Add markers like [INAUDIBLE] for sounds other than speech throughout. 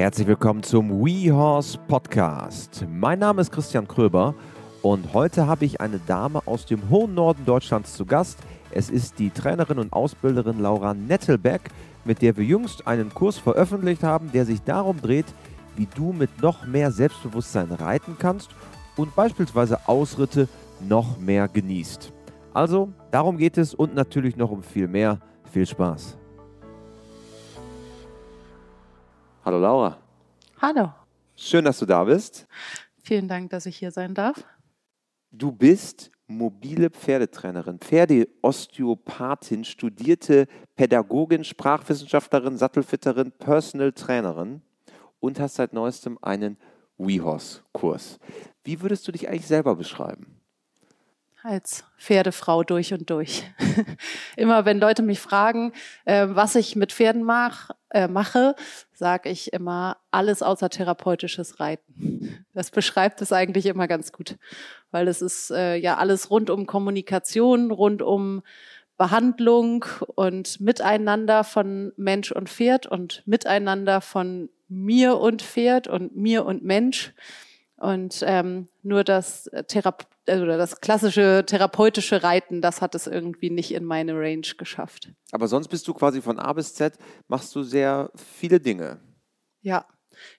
Herzlich willkommen zum WeHorse Podcast. Mein Name ist Christian Kröber und heute habe ich eine Dame aus dem hohen Norden Deutschlands zu Gast. Es ist die Trainerin und Ausbilderin Laura Nettelbeck, mit der wir jüngst einen Kurs veröffentlicht haben, der sich darum dreht, wie du mit noch mehr Selbstbewusstsein reiten kannst und beispielsweise Ausritte noch mehr genießt. Also, darum geht es und natürlich noch um viel mehr. Viel Spaß. Hallo Laura. Hallo. Schön, dass du da bist. Vielen Dank, dass ich hier sein darf. Du bist mobile Pferdetrainerin, Pferdeosteopathin, studierte Pädagogin, Sprachwissenschaftlerin, Sattelfitterin, Personal Trainerin und hast seit neuestem einen WeHorse-Kurs. Wie würdest du dich eigentlich selber beschreiben? Als Pferdefrau durch und durch. [LAUGHS] immer wenn Leute mich fragen, äh, was ich mit Pferden mach, äh, mache, sage ich immer alles außer therapeutisches Reiten. Das beschreibt es eigentlich immer ganz gut, weil es ist äh, ja alles rund um Kommunikation, rund um Behandlung und Miteinander von Mensch und Pferd und Miteinander von mir und Pferd und mir und Mensch. Und ähm, nur das Therape also das klassische therapeutische Reiten, das hat es irgendwie nicht in meine Range geschafft. Aber sonst bist du quasi von A bis Z, machst du sehr viele Dinge. Ja,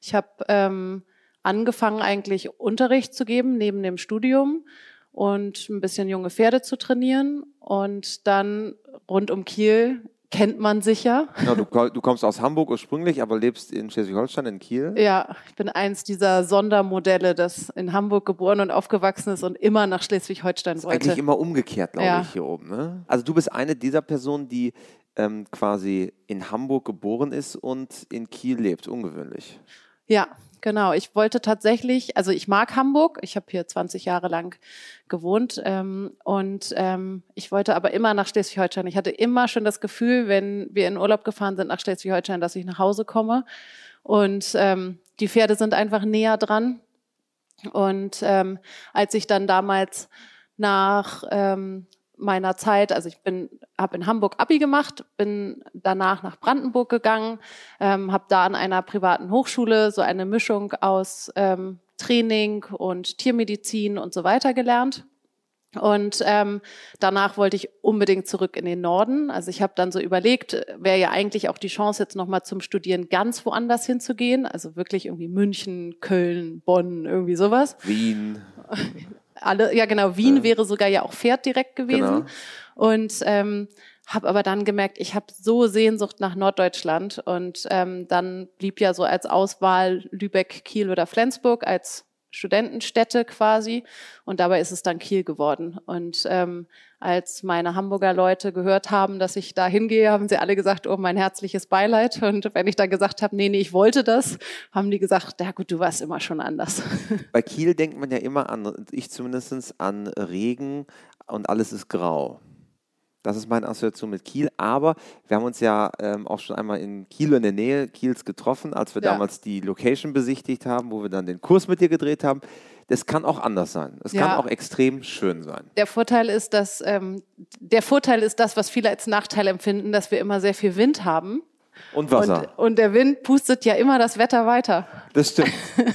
ich habe ähm, angefangen eigentlich Unterricht zu geben neben dem Studium und ein bisschen junge Pferde zu trainieren und dann rund um Kiel kennt man sicher. Genau, du, du, kommst aus Hamburg ursprünglich, aber lebst in Schleswig-Holstein, in Kiel. Ja, ich bin eins dieser Sondermodelle, das in Hamburg geboren und aufgewachsen ist und immer nach Schleswig-Holstein wollte. Eigentlich immer umgekehrt, glaube ja. ich, hier oben. Ne? Also du bist eine dieser Personen, die ähm, quasi in Hamburg geboren ist und in Kiel lebt. Ungewöhnlich. Ja, Genau, ich wollte tatsächlich, also ich mag Hamburg, ich habe hier 20 Jahre lang gewohnt ähm, und ähm, ich wollte aber immer nach Schleswig-Holstein. Ich hatte immer schon das Gefühl, wenn wir in Urlaub gefahren sind nach Schleswig-Holstein, dass ich nach Hause komme und ähm, die Pferde sind einfach näher dran. Und ähm, als ich dann damals nach ähm, meiner Zeit, also ich bin, habe in Hamburg Abi gemacht, bin danach nach Brandenburg gegangen, ähm, habe da an einer privaten Hochschule so eine Mischung aus ähm, Training und Tiermedizin und so weiter gelernt. Und ähm, danach wollte ich unbedingt zurück in den Norden. Also ich habe dann so überlegt, wäre ja eigentlich auch die Chance jetzt nochmal zum Studieren ganz woanders hinzugehen. Also wirklich irgendwie München, Köln, Bonn, irgendwie sowas. Wien. [LAUGHS] alle, ja genau, Wien ja. wäre sogar ja auch Pferd direkt gewesen. Genau. Und ähm, habe aber dann gemerkt, ich habe so Sehnsucht nach Norddeutschland und ähm, dann blieb ja so als Auswahl Lübeck, Kiel oder Flensburg als Studentenstädte quasi und dabei ist es dann Kiel geworden. Und ähm, als meine Hamburger Leute gehört haben, dass ich da hingehe, haben sie alle gesagt, oh, mein herzliches Beileid. Und wenn ich dann gesagt habe, nee, nee, ich wollte das, haben die gesagt, ja gut, du warst immer schon anders. [LAUGHS] Bei Kiel denkt man ja immer an, ich zumindest an Regen und alles ist grau. Das ist meine Assoziation mit Kiel. Aber wir haben uns ja ähm, auch schon einmal in Kiel in der Nähe Kiels getroffen, als wir ja. damals die Location besichtigt haben, wo wir dann den Kurs mit dir gedreht haben. Das kann auch anders sein. Es ja. kann auch extrem schön sein. Der Vorteil ist, dass ähm, der Vorteil ist das, was viele als Nachteil empfinden, dass wir immer sehr viel Wind haben. Und Wasser. Und, und, der Wind pustet ja immer das Wetter weiter. Das stimmt. [LAUGHS]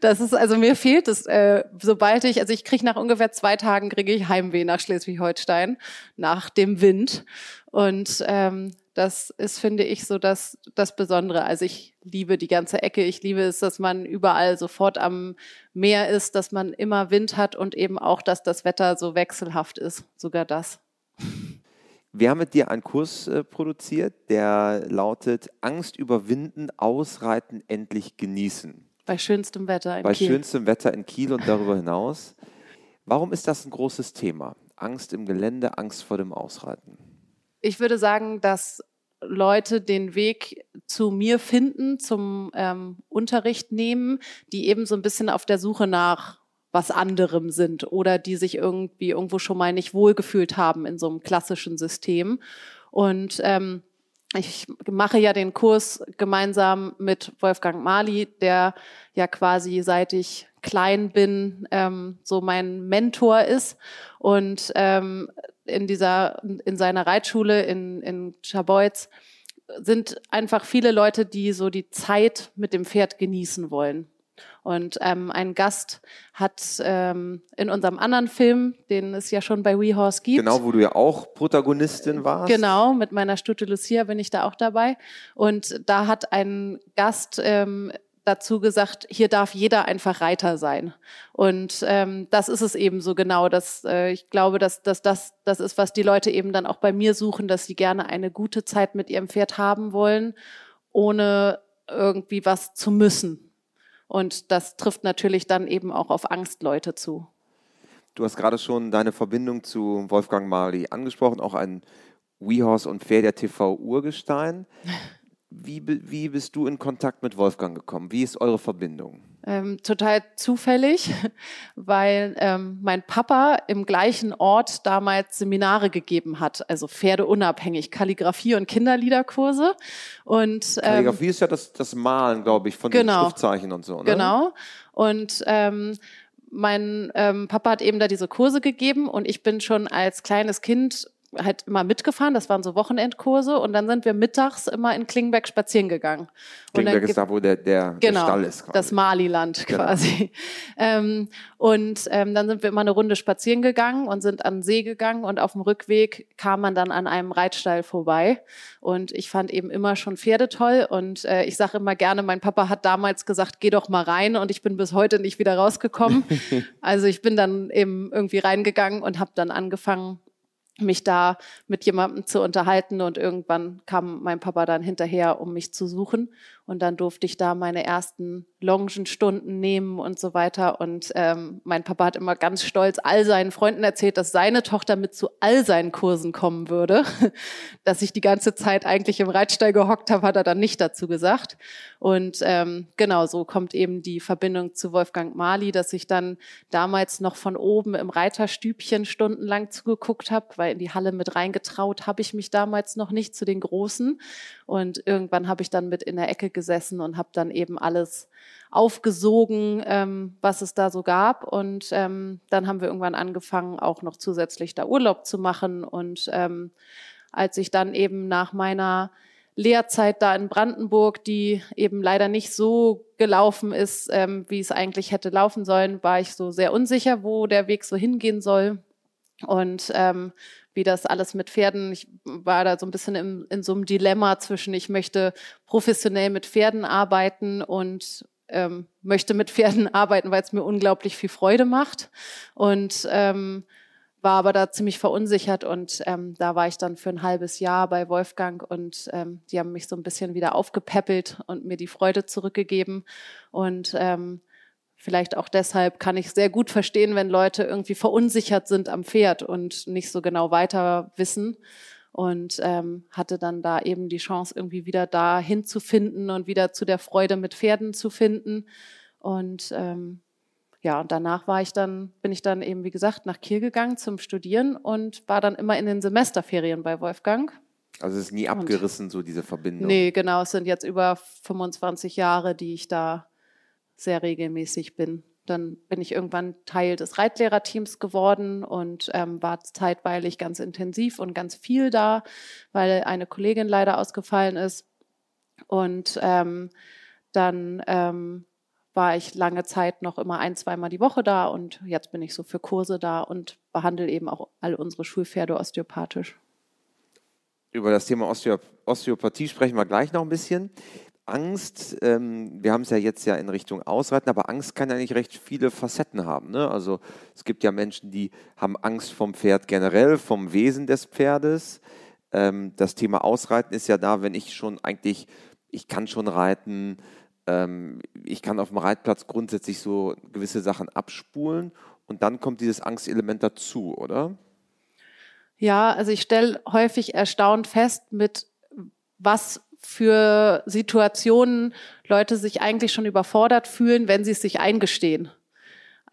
Das ist, also mir fehlt es, äh, sobald ich, also ich kriege nach ungefähr zwei Tagen kriege ich Heimweh nach Schleswig-Holstein, nach dem Wind. Und ähm, das ist, finde ich, so das, das Besondere. Also ich liebe die ganze Ecke. Ich liebe es, dass man überall sofort am Meer ist, dass man immer Wind hat und eben auch, dass das Wetter so wechselhaft ist. Sogar das. Wir haben mit dir einen Kurs äh, produziert, der lautet Angst überwinden, ausreiten, endlich genießen. Bei schönstem Wetter in Bei Kiel. Bei schönstem Wetter in Kiel und darüber hinaus. Warum ist das ein großes Thema? Angst im Gelände, Angst vor dem Ausreiten. Ich würde sagen, dass Leute den Weg zu mir finden, zum ähm, Unterricht nehmen, die eben so ein bisschen auf der Suche nach was anderem sind oder die sich irgendwie irgendwo schon mal nicht wohlgefühlt haben in so einem klassischen System. Und ähm, ich mache ja den Kurs gemeinsam mit Wolfgang Mali, der ja quasi seit ich klein bin ähm, so mein Mentor ist und ähm, in dieser in seiner Reitschule in in Scharbeutz sind einfach viele Leute, die so die Zeit mit dem Pferd genießen wollen. Und ähm, ein Gast hat ähm, in unserem anderen Film, den es ja schon bei WeHorse gibt. Genau, wo du ja auch Protagonistin warst. Genau, mit meiner Stute Lucia bin ich da auch dabei. Und da hat ein Gast ähm, dazu gesagt, hier darf jeder einfach Reiter sein. Und ähm, das ist es eben so genau. Dass, äh, ich glaube, dass, dass das das ist, was die Leute eben dann auch bei mir suchen, dass sie gerne eine gute Zeit mit ihrem Pferd haben wollen, ohne irgendwie was zu müssen. Und das trifft natürlich dann eben auch auf Angstleute zu. Du hast gerade schon deine Verbindung zu Wolfgang Marley angesprochen, auch ein WeHorse und Fair der TV-Urgestein. [LAUGHS] Wie, wie bist du in Kontakt mit Wolfgang gekommen? Wie ist eure Verbindung? Ähm, total zufällig, [LAUGHS] weil ähm, mein Papa im gleichen Ort damals Seminare gegeben hat, also Pferdeunabhängig, Kalligrafie und Kinderliederkurse. Und, ähm, Kalligrafie ist ja das, das Malen, glaube ich, von genau, den Schriftzeichen und so. Ne? Genau. Und ähm, mein ähm, Papa hat eben da diese Kurse gegeben und ich bin schon als kleines Kind halt immer mitgefahren. Das waren so Wochenendkurse und dann sind wir mittags immer in Klingenberg spazieren gegangen. Klingenberg ist da, wo der, der, genau, der Stall ist. Quasi. Das Maliland genau. quasi. Ähm, und ähm, dann sind wir immer eine Runde spazieren gegangen und sind an den See gegangen und auf dem Rückweg kam man dann an einem Reitstall vorbei. Und ich fand eben immer schon Pferde toll und äh, ich sage immer gerne, mein Papa hat damals gesagt, geh doch mal rein und ich bin bis heute nicht wieder rausgekommen. [LAUGHS] also ich bin dann eben irgendwie reingegangen und habe dann angefangen, mich da mit jemandem zu unterhalten. Und irgendwann kam mein Papa dann hinterher, um mich zu suchen und dann durfte ich da meine ersten Longenstunden nehmen und so weiter. Und ähm, mein Papa hat immer ganz stolz all seinen Freunden erzählt, dass seine Tochter mit zu all seinen Kursen kommen würde. [LAUGHS] dass ich die ganze Zeit eigentlich im Reitstall gehockt habe, hat er dann nicht dazu gesagt. Und ähm, genau so kommt eben die Verbindung zu Wolfgang Mali, dass ich dann damals noch von oben im Reiterstübchen stundenlang zugeguckt habe, weil in die Halle mit reingetraut habe ich mich damals noch nicht zu den Großen. Und irgendwann habe ich dann mit in der Ecke gesessen und habe dann eben alles aufgesogen, ähm, was es da so gab. Und ähm, dann haben wir irgendwann angefangen, auch noch zusätzlich da Urlaub zu machen. Und ähm, als ich dann eben nach meiner Lehrzeit da in Brandenburg, die eben leider nicht so gelaufen ist, ähm, wie es eigentlich hätte laufen sollen, war ich so sehr unsicher, wo der Weg so hingehen soll. Und ähm, wie das alles mit Pferden, ich war da so ein bisschen im, in so einem Dilemma zwischen, ich möchte professionell mit Pferden arbeiten und ähm, möchte mit Pferden [LAUGHS] arbeiten, weil es mir unglaublich viel Freude macht. Und ähm, war aber da ziemlich verunsichert und ähm, da war ich dann für ein halbes Jahr bei Wolfgang und ähm, die haben mich so ein bisschen wieder aufgepäppelt und mir die Freude zurückgegeben. Und ähm, Vielleicht auch deshalb kann ich sehr gut verstehen, wenn Leute irgendwie verunsichert sind am Pferd und nicht so genau weiter wissen. Und ähm, hatte dann da eben die Chance, irgendwie wieder da hinzufinden und wieder zu der Freude mit Pferden zu finden. Und ähm, ja, und danach war ich dann, bin ich dann eben, wie gesagt, nach Kiel gegangen zum Studieren und war dann immer in den Semesterferien bei Wolfgang. Also es ist nie abgerissen, und, so diese Verbindung. Nee, genau, es sind jetzt über 25 Jahre, die ich da sehr regelmäßig bin. Dann bin ich irgendwann Teil des Reitlehrerteams geworden und ähm, war zeitweilig ganz intensiv und ganz viel da, weil eine Kollegin leider ausgefallen ist. Und ähm, dann ähm, war ich lange Zeit noch immer ein, zweimal die Woche da und jetzt bin ich so für Kurse da und behandle eben auch all unsere Schulpferde osteopathisch. Über das Thema Osteopathie sprechen wir gleich noch ein bisschen. Angst, ähm, wir haben es ja jetzt ja in Richtung Ausreiten, aber Angst kann ja nicht recht viele Facetten haben. Ne? Also es gibt ja Menschen, die haben Angst vom Pferd generell, vom Wesen des Pferdes. Ähm, das Thema Ausreiten ist ja da, wenn ich schon eigentlich, ich kann schon reiten, ähm, ich kann auf dem Reitplatz grundsätzlich so gewisse Sachen abspulen und dann kommt dieses Angstelement dazu, oder? Ja, also ich stelle häufig erstaunt fest, mit was für Situationen Leute sich eigentlich schon überfordert fühlen, wenn sie es sich eingestehen.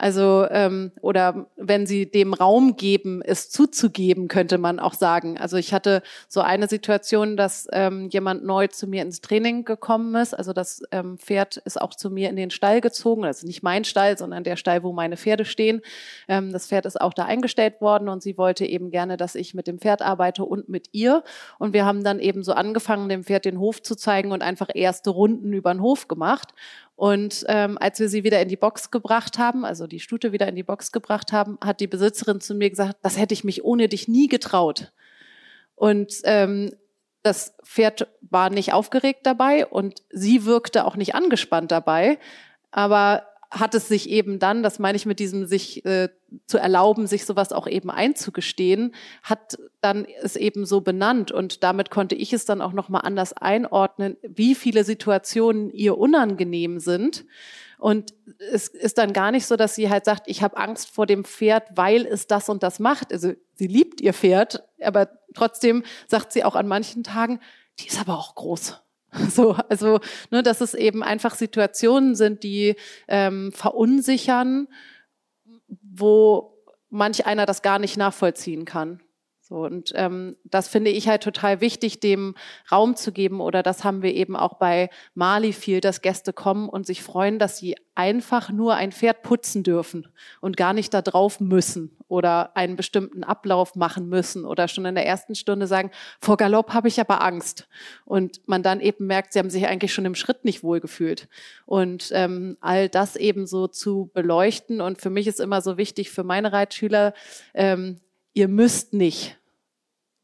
Also ähm, oder wenn sie dem Raum geben, es zuzugeben, könnte man auch sagen. Also ich hatte so eine Situation, dass ähm, jemand neu zu mir ins Training gekommen ist. Also das ähm, Pferd ist auch zu mir in den Stall gezogen. Das ist nicht mein Stall, sondern der Stall, wo meine Pferde stehen. Ähm, das Pferd ist auch da eingestellt worden und sie wollte eben gerne, dass ich mit dem Pferd arbeite und mit ihr. Und wir haben dann eben so angefangen, dem Pferd den Hof zu zeigen und einfach erste Runden über den Hof gemacht. Und ähm, als wir sie wieder in die Box gebracht haben, also die Stute wieder in die Box gebracht haben, hat die Besitzerin zu mir gesagt, das hätte ich mich ohne dich nie getraut. Und ähm, das Pferd war nicht aufgeregt dabei und sie wirkte auch nicht angespannt dabei. Aber hat es sich eben dann, das meine ich mit diesem sich äh, zu erlauben, sich sowas auch eben einzugestehen, hat dann es eben so benannt und damit konnte ich es dann auch noch mal anders einordnen, wie viele Situationen ihr unangenehm sind. Und es ist dann gar nicht so, dass sie halt sagt, ich habe Angst vor dem Pferd, weil es das und das macht. Also sie liebt ihr Pferd, aber trotzdem sagt sie auch an manchen Tagen, die ist aber auch groß. [LAUGHS] So, also, ne, dass es eben einfach Situationen sind, die ähm, verunsichern, wo manch einer das gar nicht nachvollziehen kann. So, und ähm, das finde ich halt total wichtig, dem Raum zu geben. Oder das haben wir eben auch bei Mali viel, dass Gäste kommen und sich freuen, dass sie einfach nur ein Pferd putzen dürfen und gar nicht da drauf müssen oder einen bestimmten Ablauf machen müssen oder schon in der ersten Stunde sagen, vor Galopp habe ich aber Angst. Und man dann eben merkt, sie haben sich eigentlich schon im Schritt nicht wohlgefühlt. Und ähm, all das eben so zu beleuchten. Und für mich ist immer so wichtig, für meine Reitschüler, ähm, ihr müsst nicht.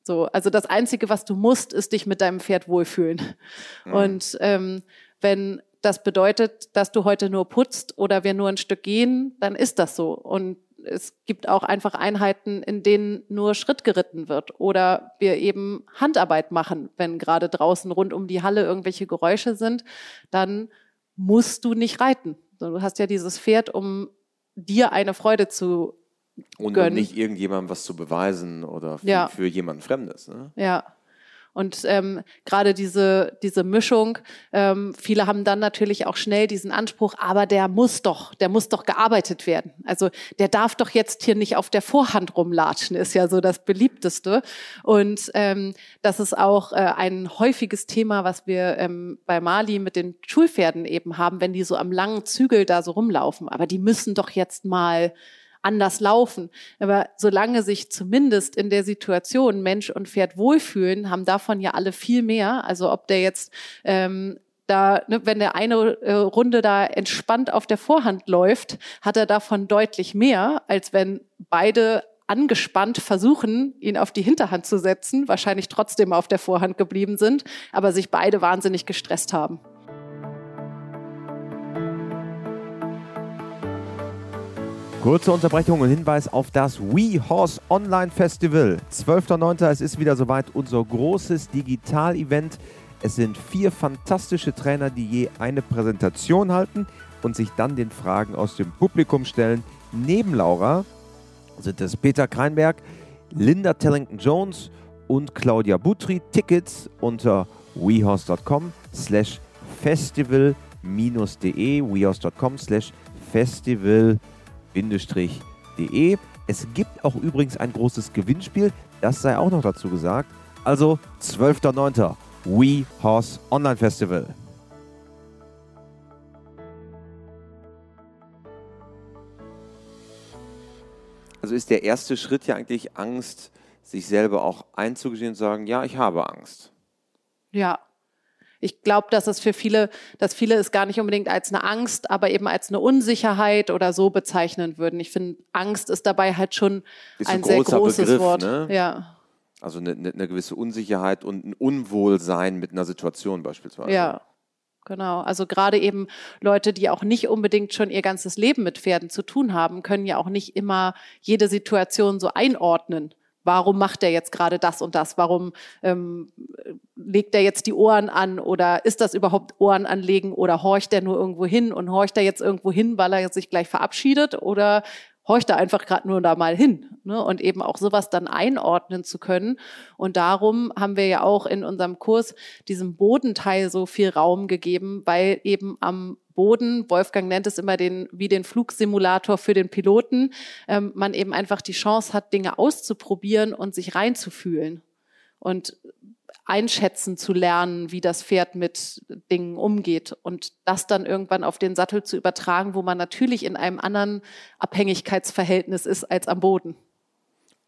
So, also das Einzige, was du musst, ist dich mit deinem Pferd wohlfühlen. Mhm. Und ähm, wenn das bedeutet, dass du heute nur putzt oder wir nur ein Stück gehen, dann ist das so. Und es gibt auch einfach Einheiten, in denen nur Schritt geritten wird oder wir eben Handarbeit machen, wenn gerade draußen rund um die Halle irgendwelche Geräusche sind, dann musst du nicht reiten. Du hast ja dieses Pferd, um dir eine Freude zu und, und nicht irgendjemandem was zu beweisen oder für, ja. für jemanden Fremdes. Ne? Ja. Und ähm, gerade diese, diese Mischung, ähm, viele haben dann natürlich auch schnell diesen Anspruch, aber der muss doch, der muss doch gearbeitet werden. Also der darf doch jetzt hier nicht auf der Vorhand rumlatschen, ist ja so das beliebteste. Und ähm, das ist auch äh, ein häufiges Thema, was wir ähm, bei Mali mit den Schulpferden eben haben, wenn die so am langen Zügel da so rumlaufen. Aber die müssen doch jetzt mal anders laufen. Aber solange sich zumindest in der Situation Mensch und Pferd wohlfühlen, haben davon ja alle viel mehr. Also ob der jetzt ähm, da, ne, wenn der eine äh, Runde da entspannt auf der Vorhand läuft, hat er davon deutlich mehr, als wenn beide angespannt versuchen, ihn auf die Hinterhand zu setzen, wahrscheinlich trotzdem auf der Vorhand geblieben sind, aber sich beide wahnsinnig gestresst haben. Kurze Unterbrechung und Hinweis auf das WeHorse Online Festival. 12.09. Es ist wieder soweit unser großes Digital-Event. Es sind vier fantastische Trainer, die je eine Präsentation halten und sich dann den Fragen aus dem Publikum stellen. Neben Laura sind es Peter Kreinberg, Linda Tellington-Jones und Claudia Butri. Tickets unter wehorse.com slash festival-de wehorse.com slash festival de Es gibt auch übrigens ein großes Gewinnspiel, das sei auch noch dazu gesagt. Also 12.09. We Horse Online Festival. Also ist der erste Schritt ja eigentlich Angst, sich selber auch einzugestehen und sagen, ja, ich habe Angst. Ja, ich glaube, dass es für viele, dass viele es gar nicht unbedingt als eine Angst, aber eben als eine Unsicherheit oder so bezeichnen würden. Ich finde, Angst ist dabei halt schon ist ein, ein sehr großes Begriff, Wort. Ne? Ja. Also eine, eine, gewisse Unsicherheit und ein Unwohlsein mit einer Situation beispielsweise. Ja. Genau, also gerade eben Leute, die auch nicht unbedingt schon ihr ganzes Leben mit Pferden zu tun haben, können ja auch nicht immer jede Situation so einordnen warum macht er jetzt gerade das und das? Warum ähm, legt er jetzt die Ohren an oder ist das überhaupt Ohren anlegen oder horcht er nur irgendwo hin und horcht er jetzt irgendwo hin, weil er sich gleich verabschiedet oder horcht er einfach gerade nur da mal hin ne? und eben auch sowas dann einordnen zu können. Und darum haben wir ja auch in unserem Kurs diesem Bodenteil so viel Raum gegeben, weil eben am Boden, Wolfgang nennt es immer den, wie den Flugsimulator für den Piloten, ähm, man eben einfach die Chance hat, Dinge auszuprobieren und sich reinzufühlen und einschätzen zu lernen, wie das Pferd mit Dingen umgeht und das dann irgendwann auf den Sattel zu übertragen, wo man natürlich in einem anderen Abhängigkeitsverhältnis ist als am Boden.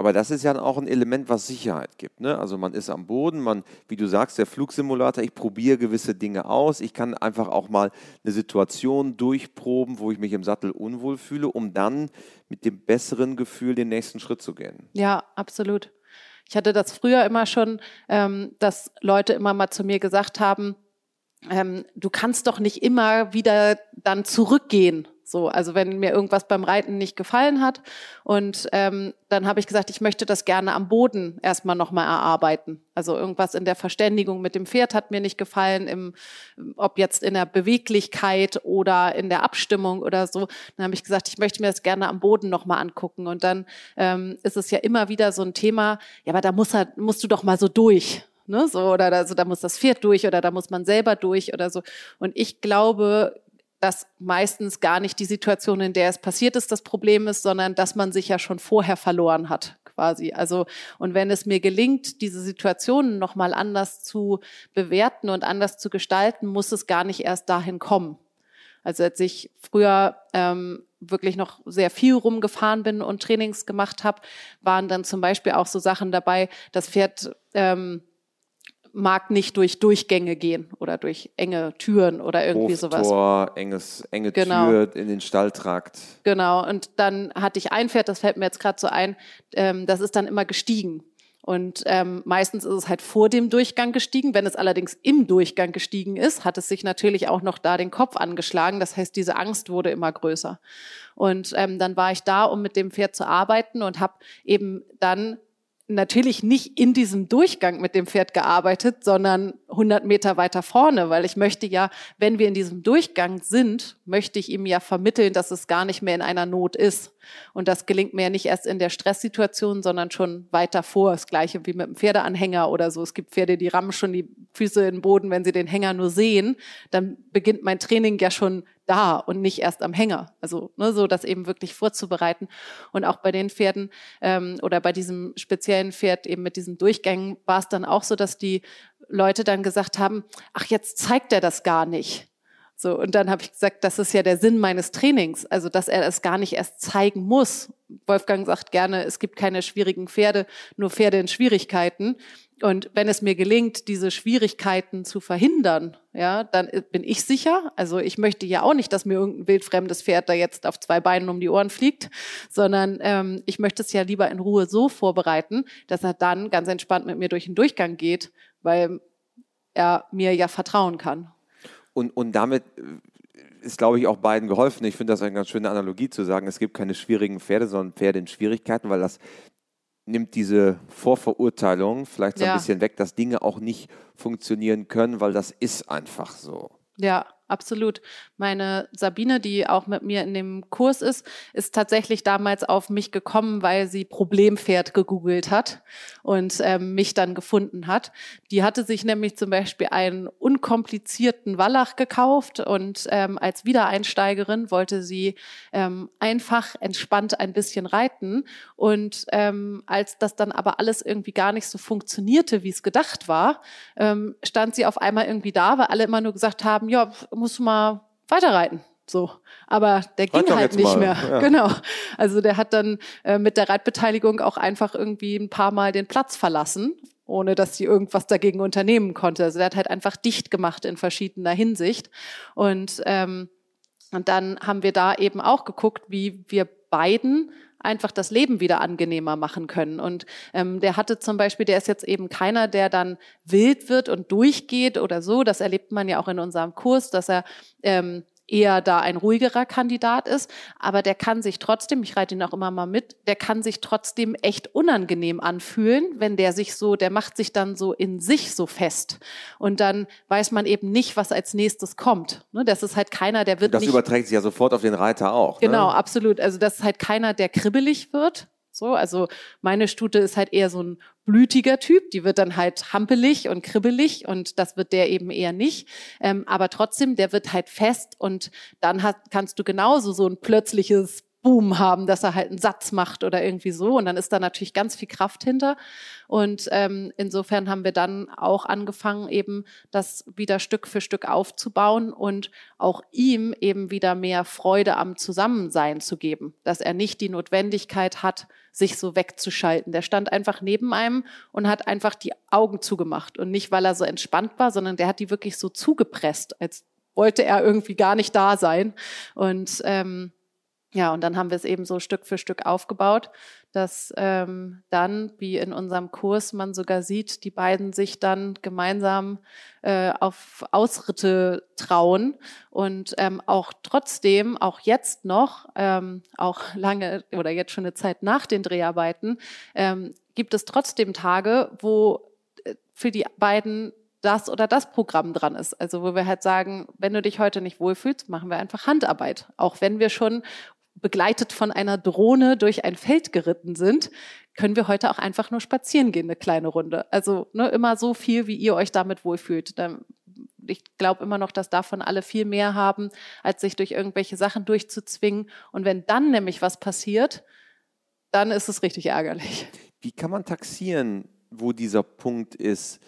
Aber das ist ja auch ein Element, was Sicherheit gibt. Ne? Also man ist am Boden, man, wie du sagst, der Flugsimulator, ich probiere gewisse Dinge aus. Ich kann einfach auch mal eine Situation durchproben, wo ich mich im Sattel unwohl fühle, um dann mit dem besseren Gefühl den nächsten Schritt zu gehen. Ja, absolut. Ich hatte das früher immer schon, ähm, dass Leute immer mal zu mir gesagt haben, ähm, du kannst doch nicht immer wieder dann zurückgehen so, also wenn mir irgendwas beim Reiten nicht gefallen hat und ähm, dann habe ich gesagt, ich möchte das gerne am Boden erstmal nochmal erarbeiten. Also irgendwas in der Verständigung mit dem Pferd hat mir nicht gefallen, im, ob jetzt in der Beweglichkeit oder in der Abstimmung oder so. Dann habe ich gesagt, ich möchte mir das gerne am Boden nochmal angucken. Und dann ähm, ist es ja immer wieder so ein Thema, ja, aber da muss er, musst du doch mal so durch. Ne, so, oder da, so, da muss das Pferd durch oder da muss man selber durch oder so. Und ich glaube, dass meistens gar nicht die Situation, in der es passiert ist, das Problem ist, sondern dass man sich ja schon vorher verloren hat, quasi. Also, und wenn es mir gelingt, diese Situationen nochmal anders zu bewerten und anders zu gestalten, muss es gar nicht erst dahin kommen. Also als ich früher ähm, wirklich noch sehr viel rumgefahren bin und Trainings gemacht habe, waren dann zum Beispiel auch so Sachen dabei, das Pferd ähm, mag nicht durch Durchgänge gehen oder durch enge Türen oder irgendwie Hoftor, sowas. enges, enge genau. Tür in den Stalltrakt. Genau, und dann hatte ich ein Pferd, das fällt mir jetzt gerade so ein, ähm, das ist dann immer gestiegen. Und ähm, meistens ist es halt vor dem Durchgang gestiegen. Wenn es allerdings im Durchgang gestiegen ist, hat es sich natürlich auch noch da den Kopf angeschlagen. Das heißt, diese Angst wurde immer größer. Und ähm, dann war ich da, um mit dem Pferd zu arbeiten und habe eben dann natürlich nicht in diesem Durchgang mit dem Pferd gearbeitet, sondern 100 Meter weiter vorne, weil ich möchte ja, wenn wir in diesem Durchgang sind, möchte ich ihm ja vermitteln, dass es gar nicht mehr in einer Not ist. Und das gelingt mir ja nicht erst in der Stresssituation, sondern schon weiter vor. Das gleiche wie mit dem Pferdeanhänger oder so. Es gibt Pferde, die rammen schon die Füße in den Boden, wenn sie den Hänger nur sehen. Dann beginnt mein Training ja schon da und nicht erst am Hänger. Also ne, so das eben wirklich vorzubereiten. Und auch bei den Pferden ähm, oder bei diesem speziellen Pferd eben mit diesen Durchgängen war es dann auch so, dass die Leute dann gesagt haben, ach, jetzt zeigt er das gar nicht. So, und dann habe ich gesagt, das ist ja der Sinn meines Trainings, also dass er es gar nicht erst zeigen muss. Wolfgang sagt gerne, es gibt keine schwierigen Pferde, nur Pferde in Schwierigkeiten. Und wenn es mir gelingt, diese Schwierigkeiten zu verhindern, ja, dann bin ich sicher. Also ich möchte ja auch nicht, dass mir irgendein wildfremdes Pferd da jetzt auf zwei Beinen um die Ohren fliegt, sondern ähm, ich möchte es ja lieber in Ruhe so vorbereiten, dass er dann ganz entspannt mit mir durch den Durchgang geht, weil er mir ja vertrauen kann. Und, und damit äh, ist, glaube ich, auch beiden geholfen. Ich finde das eine ganz schöne Analogie zu sagen, es gibt keine schwierigen Pferde, sondern Pferde in Schwierigkeiten, weil das nimmt diese Vorverurteilung vielleicht so ein bisschen weg, dass Dinge auch nicht funktionieren können, weil das ist einfach so. Ja, absolut. Meine Sabine, die auch mit mir in dem Kurs ist, ist tatsächlich damals auf mich gekommen, weil sie Problempferd gegoogelt hat und ähm, mich dann gefunden hat. Die hatte sich nämlich zum Beispiel einen unkomplizierten Wallach gekauft und ähm, als Wiedereinsteigerin wollte sie ähm, einfach entspannt ein bisschen reiten. Und ähm, als das dann aber alles irgendwie gar nicht so funktionierte, wie es gedacht war, ähm, stand sie auf einmal irgendwie da, weil alle immer nur gesagt haben, ja, musst du mal weiterreiten. So, aber der ging halt nicht mal. mehr. Ja. Genau. Also der hat dann äh, mit der Reitbeteiligung auch einfach irgendwie ein paar Mal den Platz verlassen, ohne dass sie irgendwas dagegen unternehmen konnte. Also der hat halt einfach dicht gemacht in verschiedener Hinsicht. Und ähm, und dann haben wir da eben auch geguckt, wie wir beiden einfach das Leben wieder angenehmer machen können. Und ähm, der hatte zum Beispiel, der ist jetzt eben keiner, der dann wild wird und durchgeht oder so. Das erlebt man ja auch in unserem Kurs, dass er ähm, eher da ein ruhigerer Kandidat ist, aber der kann sich trotzdem, ich reite ihn auch immer mal mit, der kann sich trotzdem echt unangenehm anfühlen, wenn der sich so, der macht sich dann so in sich so fest und dann weiß man eben nicht, was als nächstes kommt. Ne, das ist halt keiner, der wird das nicht, überträgt sich ja sofort auf den Reiter auch. Ne? Genau, absolut. Also das ist halt keiner, der kribbelig wird, So, also meine Stute ist halt eher so ein blütiger Typ, die wird dann halt hampelig und kribbelig und das wird der eben eher nicht. Ähm, aber trotzdem, der wird halt fest und dann hat, kannst du genauso so ein plötzliches Boom haben, dass er halt einen Satz macht oder irgendwie so. Und dann ist da natürlich ganz viel Kraft hinter. Und ähm, insofern haben wir dann auch angefangen, eben das wieder Stück für Stück aufzubauen und auch ihm eben wieder mehr Freude am Zusammensein zu geben, dass er nicht die Notwendigkeit hat, sich so wegzuschalten. Der stand einfach neben einem und hat einfach die Augen zugemacht. Und nicht, weil er so entspannt war, sondern der hat die wirklich so zugepresst, als wollte er irgendwie gar nicht da sein. Und ähm, ja, und dann haben wir es eben so Stück für Stück aufgebaut, dass ähm, dann, wie in unserem Kurs man sogar sieht, die beiden sich dann gemeinsam äh, auf Ausritte trauen und ähm, auch trotzdem, auch jetzt noch, ähm, auch lange oder jetzt schon eine Zeit nach den Dreharbeiten, ähm, gibt es trotzdem Tage, wo äh, für die beiden das oder das Programm dran ist. Also wo wir halt sagen, wenn du dich heute nicht wohlfühlst, machen wir einfach Handarbeit. Auch wenn wir schon begleitet von einer Drohne durch ein Feld geritten sind, können wir heute auch einfach nur spazieren gehen, eine kleine Runde. Also ne, immer so viel, wie ihr euch damit wohlfühlt. Ich glaube immer noch, dass davon alle viel mehr haben, als sich durch irgendwelche Sachen durchzuzwingen. Und wenn dann nämlich was passiert, dann ist es richtig ärgerlich. Wie kann man taxieren, wo dieser Punkt ist,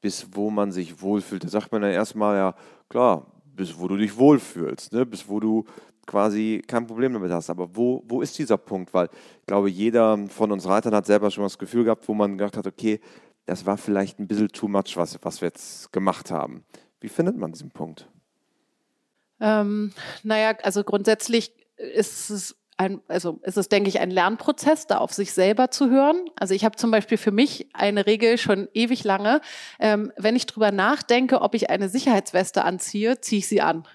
bis wo man sich wohlfühlt? Da sagt man ja erstmal, ja, klar, bis wo du dich wohlfühlst, ne? bis wo du quasi kein Problem damit hast. Aber wo, wo ist dieser Punkt? Weil ich glaube, jeder von uns Reitern hat selber schon das Gefühl gehabt, wo man gedacht hat, okay, das war vielleicht ein bisschen too much, was, was wir jetzt gemacht haben. Wie findet man diesen Punkt? Ähm, naja, also grundsätzlich ist es ein, also ist es, denke ich, ein Lernprozess, da auf sich selber zu hören. Also ich habe zum Beispiel für mich eine Regel schon ewig lange. Ähm, wenn ich drüber nachdenke, ob ich eine Sicherheitsweste anziehe, ziehe ich sie an.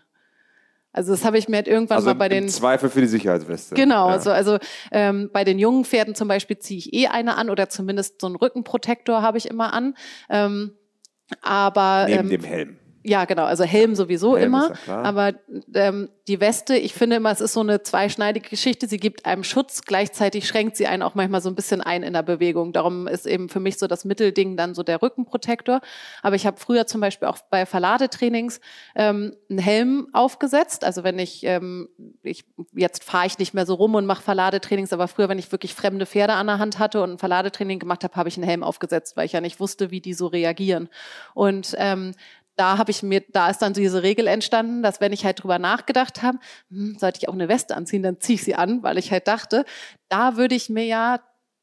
Also das habe ich mir halt irgendwann also mal bei den Zweifel für die Sicherheitsweste. Genau, ja. also, also ähm, bei den jungen Pferden zum Beispiel ziehe ich eh eine an oder zumindest so einen Rückenprotektor habe ich immer an. Ähm, aber neben ähm, dem Helm. Ja, genau. Also Helm sowieso Helm immer. Ja aber ähm, die Weste, ich finde immer, es ist so eine zweischneidige Geschichte. Sie gibt einem Schutz, gleichzeitig schränkt sie einen auch manchmal so ein bisschen ein in der Bewegung. Darum ist eben für mich so das Mittelding dann so der Rückenprotektor. Aber ich habe früher zum Beispiel auch bei Verladetrainings ähm, einen Helm aufgesetzt. Also wenn ich, ähm, ich jetzt fahre ich nicht mehr so rum und mache Verladetrainings, aber früher, wenn ich wirklich fremde Pferde an der Hand hatte und ein Verladetraining gemacht habe, habe ich einen Helm aufgesetzt, weil ich ja nicht wusste, wie die so reagieren. Und ähm, da habe ich mir, da ist dann diese Regel entstanden, dass wenn ich halt drüber nachgedacht habe, hm, sollte ich auch eine Weste anziehen, dann ziehe ich sie an, weil ich halt dachte, da würde ich mir ja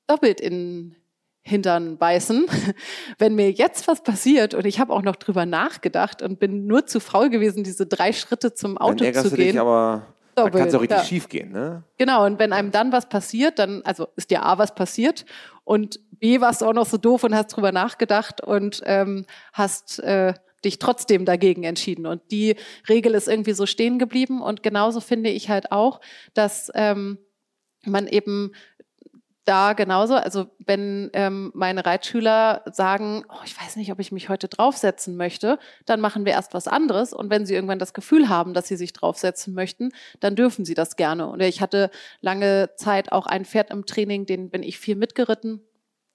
doppelt in Hintern beißen. [LAUGHS] Wenn mir jetzt was passiert und ich habe auch noch drüber nachgedacht und bin nur zu faul gewesen, diese drei Schritte zum Auto dann zu gehen. Dich aber Doppelt, dann kann es auch richtig ja. schief gehen, ne? Genau, und wenn einem dann was passiert, dann, also ist dir A was passiert und B warst du auch noch so doof und hast drüber nachgedacht und ähm, hast äh, dich trotzdem dagegen entschieden. Und die Regel ist irgendwie so stehen geblieben. Und genauso finde ich halt auch, dass ähm, man eben da genauso, also wenn ähm, meine Reitschüler sagen, oh, ich weiß nicht, ob ich mich heute draufsetzen möchte, dann machen wir erst was anderes. Und wenn sie irgendwann das Gefühl haben, dass sie sich draufsetzen möchten, dann dürfen sie das gerne. Und ich hatte lange Zeit auch ein Pferd im Training, den bin ich viel mitgeritten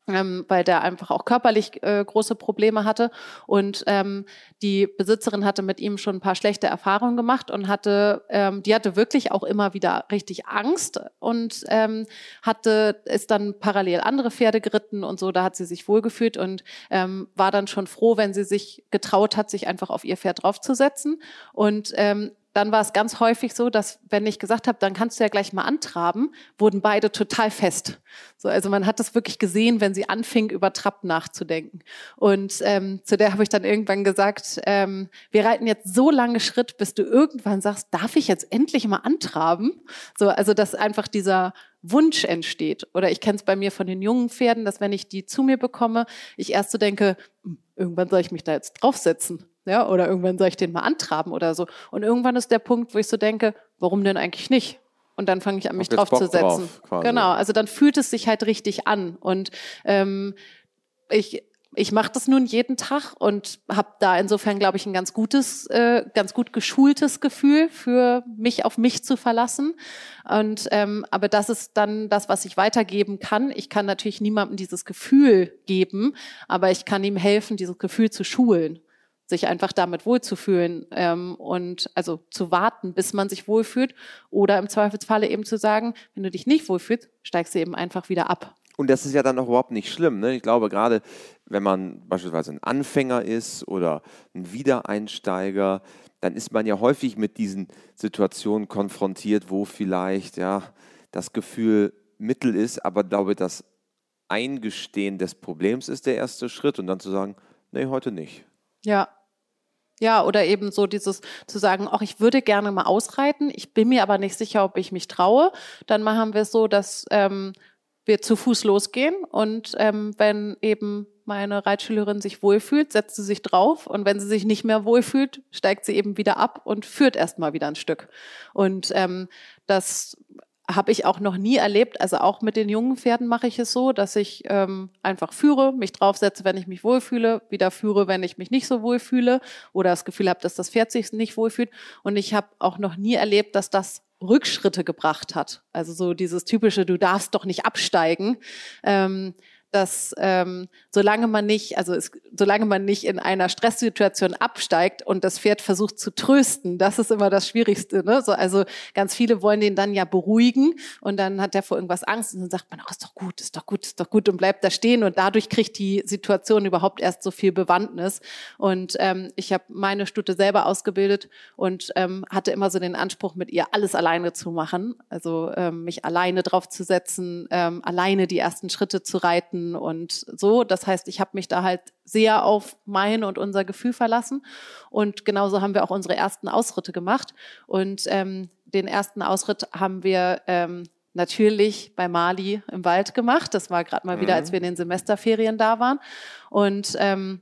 ähm, weil der einfach auch körperlich äh, große Probleme hatte. Und ähm, die Besitzerin hatte mit ihm schon ein paar schlechte Erfahrungen gemacht und hatte, ähm, die hatte wirklich auch immer wieder richtig Angst und ähm, hatte, ist dann parallel andere Pferde geritten und so, da hat sie sich wohlgefühlt und ähm, war dann schon froh, wenn sie sich getraut hat, sich einfach auf ihr Pferd draufzusetzen. Und ähm, dann war es ganz häufig so, dass wenn ich gesagt habe, dann kannst du ja gleich mal antraben, wurden beide total fest. So, also man hat das wirklich gesehen, wenn sie anfing, über Trab nachzudenken. Und ähm, zu der habe ich dann irgendwann gesagt, ähm, wir reiten jetzt so lange Schritt, bis du irgendwann sagst, darf ich jetzt endlich mal antraben? So, also dass einfach dieser Wunsch entsteht. Oder ich kenne es bei mir von den jungen Pferden, dass wenn ich die zu mir bekomme, ich erst so denke, hm, irgendwann soll ich mich da jetzt draufsetzen ja, oder irgendwann soll ich den mal antraben oder so. Und irgendwann ist der Punkt, wo ich so denke, warum denn eigentlich nicht? Und dann fange ich an, mich drauf zu setzen. Drauf, genau, also dann fühlt es sich halt richtig an. Und ähm, ich ich mache das nun jeden Tag und habe da insofern, glaube ich, ein ganz gutes, äh, ganz gut geschultes Gefühl für mich auf mich zu verlassen. Und ähm, aber das ist dann das, was ich weitergeben kann. Ich kann natürlich niemandem dieses Gefühl geben, aber ich kann ihm helfen, dieses Gefühl zu schulen sich einfach damit wohlzufühlen ähm, und also zu warten, bis man sich wohlfühlt oder im Zweifelsfalle eben zu sagen, wenn du dich nicht wohlfühlst, steigst du eben einfach wieder ab. Und das ist ja dann auch überhaupt nicht schlimm. Ne? Ich glaube, gerade wenn man beispielsweise ein Anfänger ist oder ein Wiedereinsteiger, dann ist man ja häufig mit diesen Situationen konfrontiert, wo vielleicht ja das Gefühl Mittel ist, aber glaube das Eingestehen des Problems ist der erste Schritt und dann zu sagen, nee, heute nicht. Ja. Ja, oder eben so dieses zu sagen, ach, ich würde gerne mal ausreiten, ich bin mir aber nicht sicher, ob ich mich traue. Dann machen wir es so, dass ähm, wir zu Fuß losgehen und ähm, wenn eben meine Reitschülerin sich wohlfühlt, setzt sie sich drauf und wenn sie sich nicht mehr wohlfühlt, steigt sie eben wieder ab und führt erstmal wieder ein Stück. Und ähm, das habe ich auch noch nie erlebt. Also auch mit den jungen Pferden mache ich es so, dass ich ähm, einfach führe, mich draufsetze, wenn ich mich wohlfühle, wieder führe, wenn ich mich nicht so wohlfühle oder das Gefühl habe, dass das Pferd sich nicht wohlfühlt. Und ich habe auch noch nie erlebt, dass das Rückschritte gebracht hat. Also so dieses typische, du darfst doch nicht absteigen. Ähm, dass ähm, solange man nicht, also es, solange man nicht in einer Stresssituation absteigt und das Pferd versucht zu trösten, das ist immer das Schwierigste. Ne? So, also ganz viele wollen den dann ja beruhigen und dann hat er vor irgendwas Angst und dann sagt man, oh, ist doch gut, ist doch gut, ist doch gut und bleibt da stehen und dadurch kriegt die Situation überhaupt erst so viel Bewandtnis. Und ähm, ich habe meine Stute selber ausgebildet und ähm, hatte immer so den Anspruch, mit ihr alles alleine zu machen, also ähm, mich alleine draufzusetzen, ähm, alleine die ersten Schritte zu reiten Konflikten und so. Das heißt, ich habe mich da halt sehr auf mein und unser Gefühl verlassen. Und genauso haben wir auch unsere ersten Ausritte gemacht. Und ähm, den ersten Ausritt haben wir ähm, natürlich bei Mali im Wald gemacht. Das war gerade mal wieder, als mhm. wir in den Semesterferien da waren. Und ähm,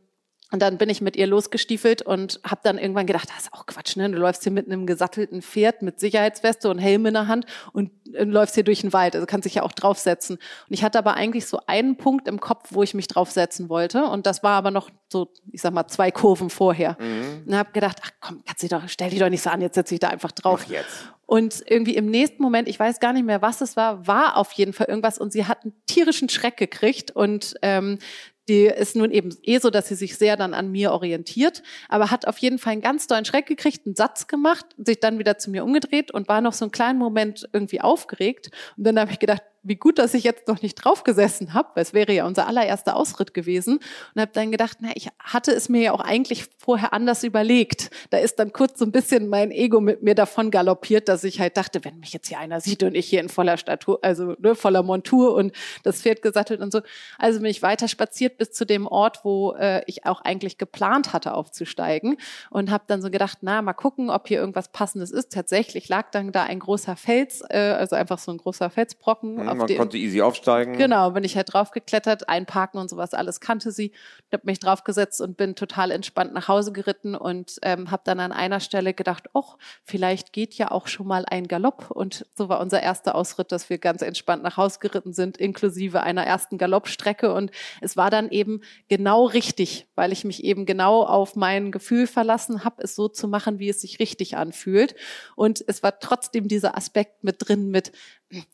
und dann bin ich mit ihr losgestiefelt und habe dann irgendwann gedacht, das ist auch Quatsch, ne? Du läufst hier mit einem gesattelten Pferd mit Sicherheitsweste und Helm in der Hand und läufst hier durch den Wald. Also kannst dich ja auch draufsetzen. Und ich hatte aber eigentlich so einen Punkt im Kopf, wo ich mich draufsetzen wollte. Und das war aber noch so, ich sag mal, zwei Kurven vorher. Mhm. Und habe gedacht, ach komm, kannst doch, stell dich doch nicht so an, jetzt setze ich da einfach drauf. Ach jetzt. Und irgendwie im nächsten Moment, ich weiß gar nicht mehr, was es war, war auf jeden Fall irgendwas und sie hat einen tierischen Schreck gekriegt und ähm, die ist nun eben eh so, dass sie sich sehr dann an mir orientiert, aber hat auf jeden Fall einen ganz tollen Schreck gekriegt, einen Satz gemacht, sich dann wieder zu mir umgedreht und war noch so einen kleinen Moment irgendwie aufgeregt. Und dann habe ich gedacht, wie gut, dass ich jetzt noch nicht draufgesessen habe, weil es wäre ja unser allererster Ausritt gewesen. Und habe dann gedacht, na, ich hatte es mir ja auch eigentlich vorher anders überlegt. Da ist dann kurz so ein bisschen mein Ego mit mir davon galoppiert, dass ich halt dachte, wenn mich jetzt hier einer sieht und ich hier in voller Statur, also ne, voller Montur und das Pferd gesattelt und so. Also bin ich weiter spaziert bis zu dem Ort, wo äh, ich auch eigentlich geplant hatte aufzusteigen und habe dann so gedacht, na, mal gucken, ob hier irgendwas Passendes ist. Tatsächlich lag dann da ein großer Fels, äh, also einfach so ein großer Felsbrocken. Mhm man konnte easy aufsteigen. Genau, bin ich halt draufgeklettert, einparken und sowas, alles kannte sie. Ich habe mich draufgesetzt und bin total entspannt nach Hause geritten und ähm, habe dann an einer Stelle gedacht, ach, vielleicht geht ja auch schon mal ein Galopp. Und so war unser erster Ausritt, dass wir ganz entspannt nach Hause geritten sind, inklusive einer ersten Galoppstrecke. Und es war dann eben genau richtig, weil ich mich eben genau auf mein Gefühl verlassen habe, es so zu machen, wie es sich richtig anfühlt. Und es war trotzdem dieser Aspekt mit drin mit,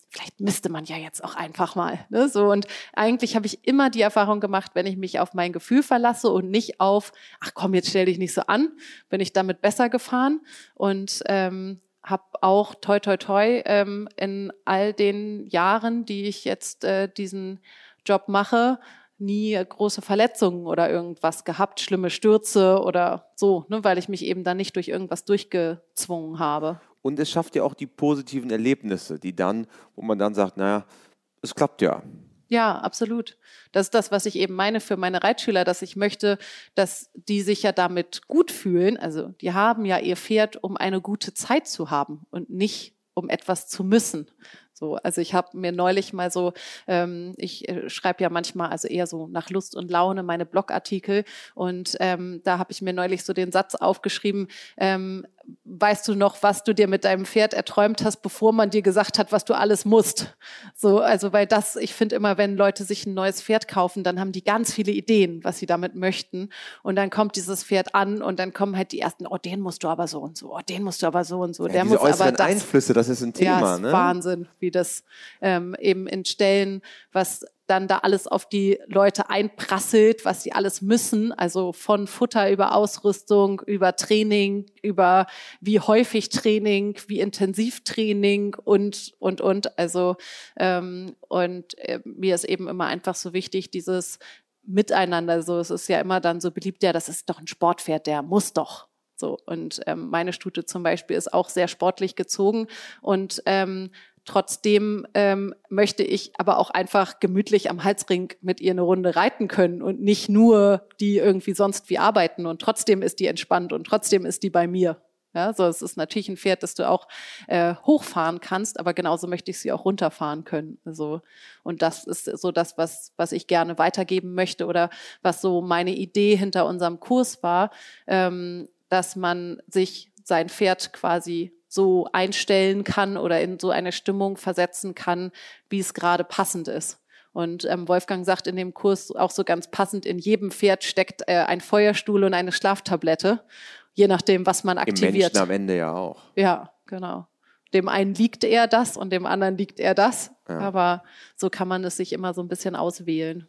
vielleicht müsste man ja jetzt auch einfach mal. Ne? So und eigentlich habe ich immer die Erfahrung gemacht, wenn ich mich auf mein Gefühl verlasse und nicht auf, ach komm, jetzt stell dich nicht so an, bin ich damit besser gefahren und ähm, habe auch toi toi toi ähm, in all den Jahren, die ich jetzt äh, diesen Job mache, nie große Verletzungen oder irgendwas gehabt, schlimme Stürze oder so, ne, weil ich mich eben dann nicht durch irgendwas durchgezwungen habe. Und es schafft ja auch die positiven Erlebnisse, die dann, wo man dann sagt, naja, es klappt ja. Ja, absolut. Das ist das, was ich eben meine für meine Reitschüler, dass ich möchte, dass die sich ja damit gut fühlen. Also die haben ja ihr Pferd, um eine gute Zeit zu haben und nicht um etwas zu müssen. So, also ich habe mir neulich mal so, ähm, ich äh, schreibe ja manchmal also eher so nach Lust und Laune meine Blogartikel und ähm, da habe ich mir neulich so den Satz aufgeschrieben, ähm, weißt du noch, was du dir mit deinem Pferd erträumt hast, bevor man dir gesagt hat, was du alles musst. So, also weil das, ich finde immer, wenn Leute sich ein neues Pferd kaufen, dann haben die ganz viele Ideen, was sie damit möchten. Und dann kommt dieses Pferd an und dann kommen halt die ersten, oh, den musst du aber so und so, oh, den musst du aber so und so. Ja, der diese muss aber das. Einflüsse, das ist ein Thema, ja, ist ne? Wahnsinn, wie das ähm, eben in Stellen, was dann da alles auf die Leute einprasselt, was sie alles müssen, also von Futter über Ausrüstung, über Training, über wie häufig Training, wie intensiv Training und und und. Also ähm, und äh, mir ist eben immer einfach so wichtig dieses Miteinander. So, es ist ja immer dann so beliebt, ja, das ist doch ein Sportpferd, der muss doch. So, und ähm, meine Stute zum Beispiel ist auch sehr sportlich gezogen und ähm, Trotzdem ähm, möchte ich aber auch einfach gemütlich am Halsring mit ihr eine Runde reiten können und nicht nur die irgendwie sonst wie arbeiten. Und trotzdem ist die entspannt und trotzdem ist die bei mir. Ja, so es ist natürlich ein Pferd, das du auch äh, hochfahren kannst, aber genauso möchte ich sie auch runterfahren können. Also und das ist so das, was was ich gerne weitergeben möchte oder was so meine Idee hinter unserem Kurs war, ähm, dass man sich sein Pferd quasi so einstellen kann oder in so eine Stimmung versetzen kann, wie es gerade passend ist. Und ähm, Wolfgang sagt in dem Kurs auch so ganz passend, in jedem Pferd steckt äh, ein Feuerstuhl und eine Schlaftablette, je nachdem, was man aktiviert. Im Menschen am Ende ja auch. Ja, genau. Dem einen liegt eher das und dem anderen liegt eher das. Ja. Aber so kann man es sich immer so ein bisschen auswählen.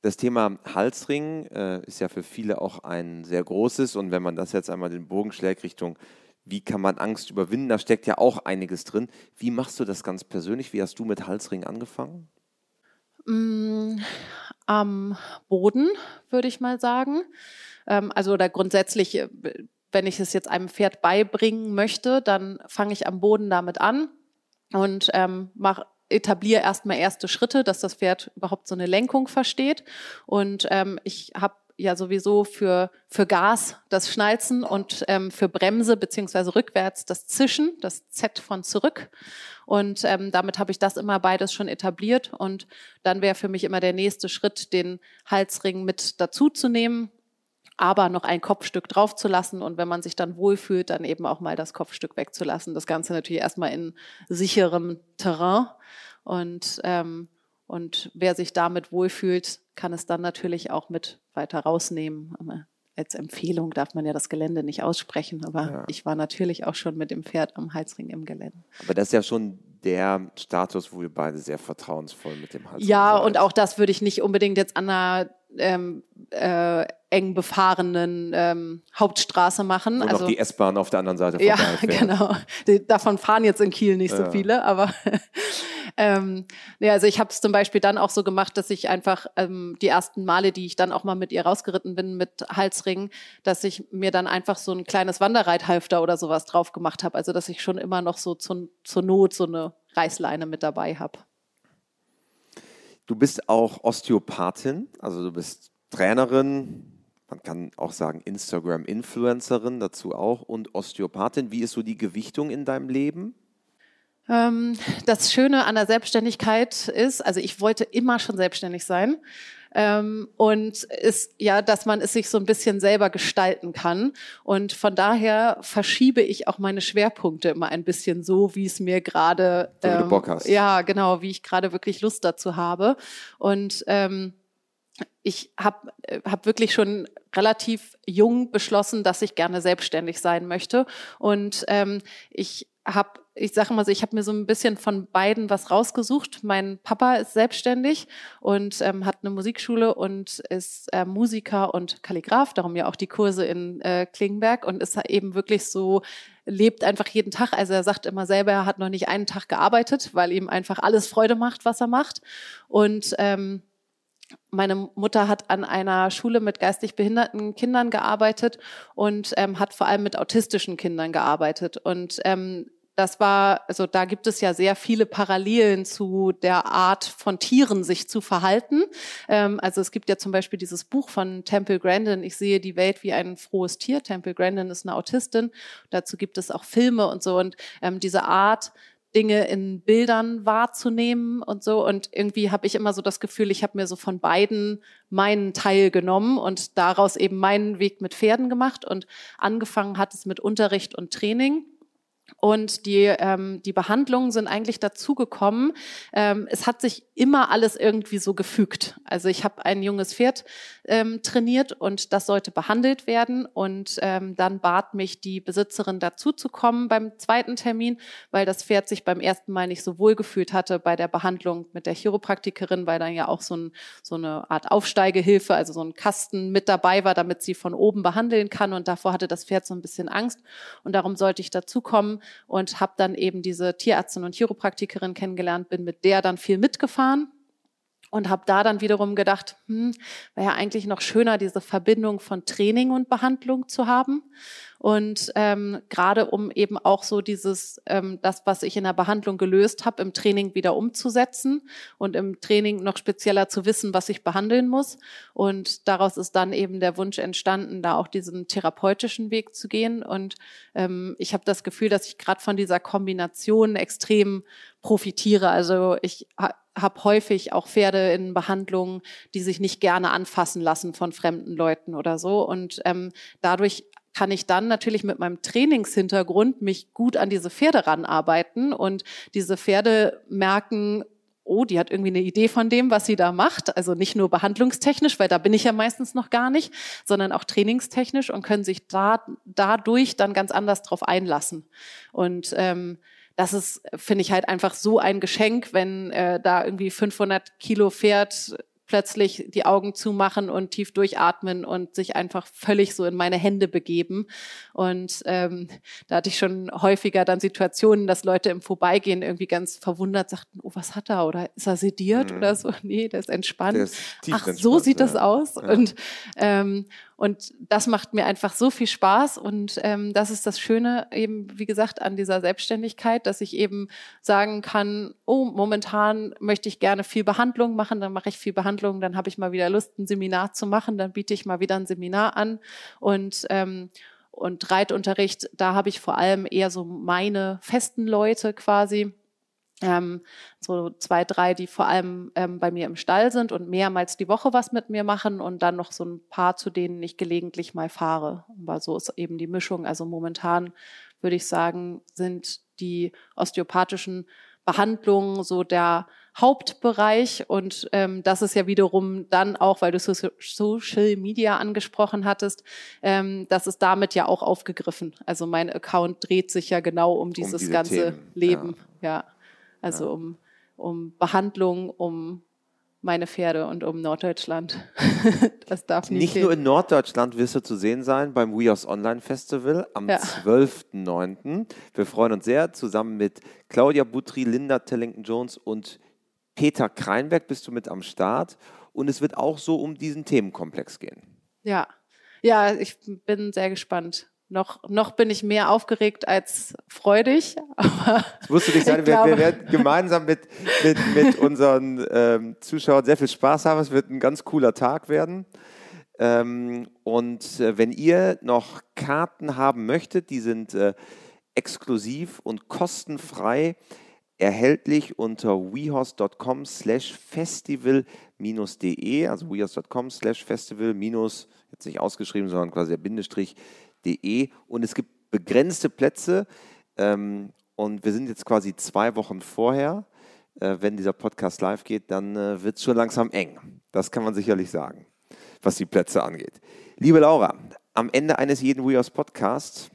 Das Thema Halsring äh, ist ja für viele auch ein sehr großes und wenn man das jetzt einmal den Bogen schlägt Richtung wie kann man Angst überwinden? Da steckt ja auch einiges drin. Wie machst du das ganz persönlich? Wie hast du mit Halsring angefangen? Mm, am Boden, würde ich mal sagen. Ähm, also oder grundsätzlich, äh, wenn ich es jetzt einem Pferd beibringen möchte, dann fange ich am Boden damit an und ähm, mache etabliere erstmal erste Schritte, dass das Pferd überhaupt so eine Lenkung versteht. Und ähm, ich habe ja sowieso für, für Gas das Schnalzen und ähm, für Bremse beziehungsweise rückwärts das Zischen, das Z von zurück. Und ähm, damit habe ich das immer beides schon etabliert. Und dann wäre für mich immer der nächste Schritt, den Halsring mit dazuzunehmen, aber noch ein Kopfstück draufzulassen und wenn man sich dann wohlfühlt, dann eben auch mal das Kopfstück wegzulassen. Das Ganze natürlich erstmal in sicherem Terrain. Und ähm, und wer sich damit wohlfühlt, kann es dann natürlich auch mit weiter rausnehmen. Aber als Empfehlung darf man ja das Gelände nicht aussprechen, aber ja. ich war natürlich auch schon mit dem Pferd am Halsring im Gelände. Aber das ist ja schon der Status, wo wir beide sehr vertrauensvoll mit dem Halsring Ja, seid. und auch das würde ich nicht unbedingt jetzt an einer ähm, äh, eng befahrenen ähm, Hauptstraße machen. Wo also noch die S-Bahn auf der anderen Seite Ja, [LAUGHS] genau. Die, davon fahren jetzt in Kiel nicht ja. so viele, aber [LAUGHS] ähm, ja, also ich habe es zum Beispiel dann auch so gemacht, dass ich einfach ähm, die ersten Male, die ich dann auch mal mit ihr rausgeritten bin mit Halsring, dass ich mir dann einfach so ein kleines Wanderreithalfter oder sowas drauf gemacht habe. Also dass ich schon immer noch so zu, zur Not so eine Reißleine mit dabei habe. Du bist auch Osteopathin, also du bist Trainerin, man kann auch sagen Instagram-Influencerin dazu auch und Osteopathin. Wie ist so die Gewichtung in deinem Leben? Ähm, das Schöne an der Selbstständigkeit ist, also ich wollte immer schon selbstständig sein. Ähm, und ist ja, dass man es sich so ein bisschen selber gestalten kann. Und von daher verschiebe ich auch meine Schwerpunkte immer ein bisschen so, wie es mir gerade ähm, ja genau, wie ich gerade wirklich Lust dazu habe. Und ähm, ich habe hab wirklich schon relativ jung beschlossen, dass ich gerne selbstständig sein möchte. Und ähm, ich habe ich sage mal so, ich habe mir so ein bisschen von beiden was rausgesucht. Mein Papa ist selbstständig und ähm, hat eine Musikschule und ist äh, Musiker und Kalligraph, darum ja auch die Kurse in äh, Klingenberg und ist eben wirklich so, lebt einfach jeden Tag. Also er sagt immer selber, er hat noch nicht einen Tag gearbeitet, weil ihm einfach alles Freude macht, was er macht. Und ähm, meine Mutter hat an einer Schule mit geistig behinderten Kindern gearbeitet und ähm, hat vor allem mit autistischen Kindern gearbeitet. Und ähm, das war, also da gibt es ja sehr viele Parallelen zu der Art von Tieren sich zu verhalten. Ähm, also es gibt ja zum Beispiel dieses Buch von Temple Grandin, Ich sehe die Welt wie ein frohes Tier. Temple Grandin ist eine Autistin. Dazu gibt es auch Filme und so. Und ähm, diese Art, Dinge in Bildern wahrzunehmen und so. Und irgendwie habe ich immer so das Gefühl, ich habe mir so von beiden meinen Teil genommen und daraus eben meinen Weg mit Pferden gemacht. Und angefangen hat es mit Unterricht und Training. Und die, ähm, die Behandlungen sind eigentlich dazugekommen. Ähm, es hat sich immer alles irgendwie so gefügt. Also ich habe ein junges Pferd ähm, trainiert und das sollte behandelt werden. Und ähm, dann bat mich die Besitzerin dazu zu kommen beim zweiten Termin, weil das Pferd sich beim ersten Mal nicht so wohl gefühlt hatte bei der Behandlung mit der Chiropraktikerin, weil dann ja auch so, ein, so eine Art Aufsteigehilfe, also so ein Kasten mit dabei war, damit sie von oben behandeln kann. Und davor hatte das Pferd so ein bisschen Angst. Und darum sollte ich dazukommen und habe dann eben diese Tierärztin und Chiropraktikerin kennengelernt, bin mit der dann viel mitgefahren und habe da dann wiederum gedacht, hm, wäre ja eigentlich noch schöner, diese Verbindung von Training und Behandlung zu haben. Und ähm, gerade um eben auch so dieses, ähm, das, was ich in der Behandlung gelöst habe, im Training wieder umzusetzen und im Training noch spezieller zu wissen, was ich behandeln muss. Und daraus ist dann eben der Wunsch entstanden, da auch diesen therapeutischen Weg zu gehen. Und ähm, ich habe das Gefühl, dass ich gerade von dieser Kombination extrem profitiere. Also ich habe häufig auch Pferde in Behandlungen, die sich nicht gerne anfassen lassen von fremden Leuten oder so. Und ähm, dadurch kann ich dann natürlich mit meinem Trainingshintergrund mich gut an diese Pferde ranarbeiten und diese Pferde merken, oh, die hat irgendwie eine Idee von dem, was sie da macht. Also nicht nur behandlungstechnisch, weil da bin ich ja meistens noch gar nicht, sondern auch trainingstechnisch und können sich da, dadurch dann ganz anders drauf einlassen. Und ähm, das ist, finde ich halt einfach so ein Geschenk, wenn äh, da irgendwie 500 Kilo Pferd plötzlich die Augen zumachen und tief durchatmen und sich einfach völlig so in meine Hände begeben. Und ähm, da hatte ich schon häufiger dann Situationen, dass Leute im Vorbeigehen irgendwie ganz verwundert sagten, oh, was hat er? Oder ist er sediert mhm. oder so? Nee, der ist entspannt. Der ist Ach, so sieht ja. das aus. Ja. Und ähm, und das macht mir einfach so viel Spaß. Und ähm, das ist das Schöne eben, wie gesagt, an dieser Selbstständigkeit, dass ich eben sagen kann, oh, momentan möchte ich gerne viel Behandlung machen, dann mache ich viel Behandlung, dann habe ich mal wieder Lust, ein Seminar zu machen, dann biete ich mal wieder ein Seminar an. Und ähm, und Reitunterricht, da habe ich vor allem eher so meine festen Leute quasi ähm, so zwei, drei, die vor allem ähm, bei mir im Stall sind und mehrmals die Woche was mit mir machen und dann noch so ein paar, zu denen ich gelegentlich mal fahre. Aber so ist eben die Mischung. Also momentan würde ich sagen, sind die osteopathischen Behandlungen so der Hauptbereich und ähm, das ist ja wiederum dann auch, weil du Social Media angesprochen hattest, ähm, das ist damit ja auch aufgegriffen. Also mein Account dreht sich ja genau um dieses um ganze Themen. Leben. ja. ja. Also ja. um, um Behandlung, um meine Pferde und um Norddeutschland. [LAUGHS] das darf nicht. Nicht fehlen. nur in Norddeutschland wirst du zu sehen sein beim WeHorse Online Festival am ja. 12.09. Wir freuen uns sehr. Zusammen mit Claudia Butri, Linda Tellington-Jones und Peter Kreinberg bist du mit am Start. Und es wird auch so um diesen Themenkomplex gehen. Ja, ja, ich bin sehr gespannt. Noch, noch bin ich mehr aufgeregt als freudig. [LAUGHS] Aber das musst du nicht sein. Wir, wir, werden gemeinsam mit, mit, mit unseren ähm, Zuschauern sehr viel Spaß haben. Es wird ein ganz cooler Tag werden. Ähm, und äh, wenn ihr noch Karten haben möchtet, die sind äh, exklusiv und kostenfrei erhältlich unter wehorse.com slash festival-de, also wehorse.com slash festival- jetzt nicht ausgeschrieben, sondern quasi der Bindestrich www.ftf.de und es gibt begrenzte Plätze ähm, und wir sind jetzt quasi zwei Wochen vorher. Äh, wenn dieser Podcast live geht, dann äh, wird es schon langsam eng. Das kann man sicherlich sagen, was die Plätze angeht. Liebe Laura, am Ende eines jeden WeHouse Podcasts,